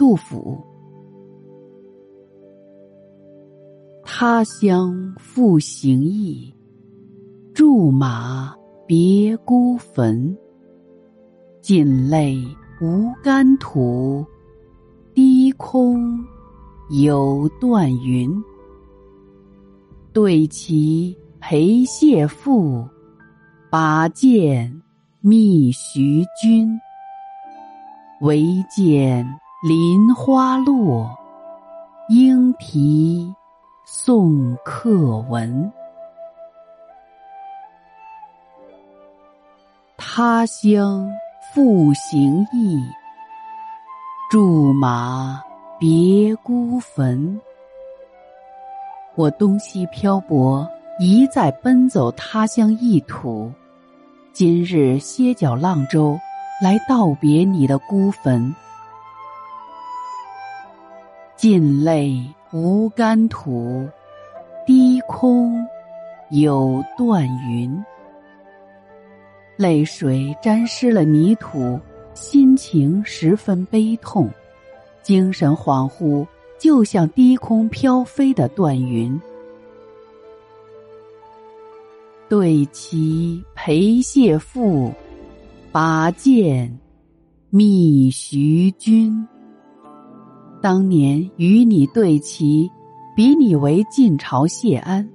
杜甫。他乡复行意，驻马别孤坟。尽泪无干土，低空有断云。对棋陪谢父，把剑觅徐君。唯见。林花落，莺啼送客闻。他乡复行意，驻马别孤坟。我东西漂泊，一再奔走他乡异土，今日歇脚浪洲，来道别你的孤坟。尽泪无干土，低空有断云。泪水沾湿了泥土，心情十分悲痛，精神恍惚，就像低空飘飞的断云。对其陪谢父，拔剑觅徐君。当年与你对棋，比你为晋朝谢安，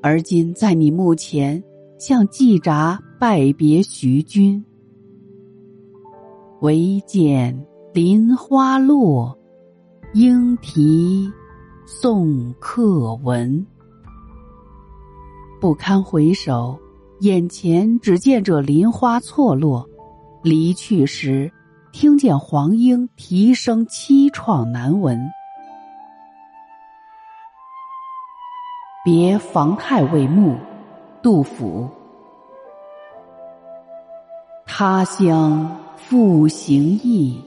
而今在你墓前向季札拜别徐君。唯见林花落，莺啼送客闻。不堪回首，眼前只见这林花错落，离去时。听见黄莺啼声凄怆难闻，别房太尉墓，杜甫。他乡复行意，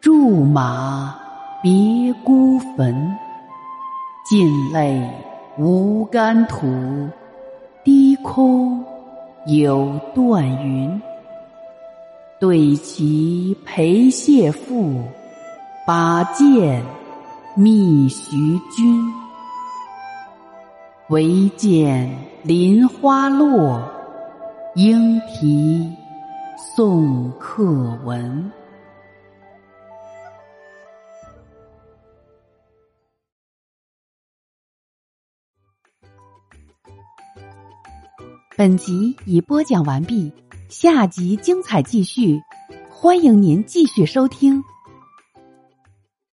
驻马别孤坟。尽泪无干土，低空有断云。对棋陪谢父，把剑觅徐君。唯见林花落，莺啼送客闻。本集已播讲完毕。下集精彩继续，欢迎您继续收听。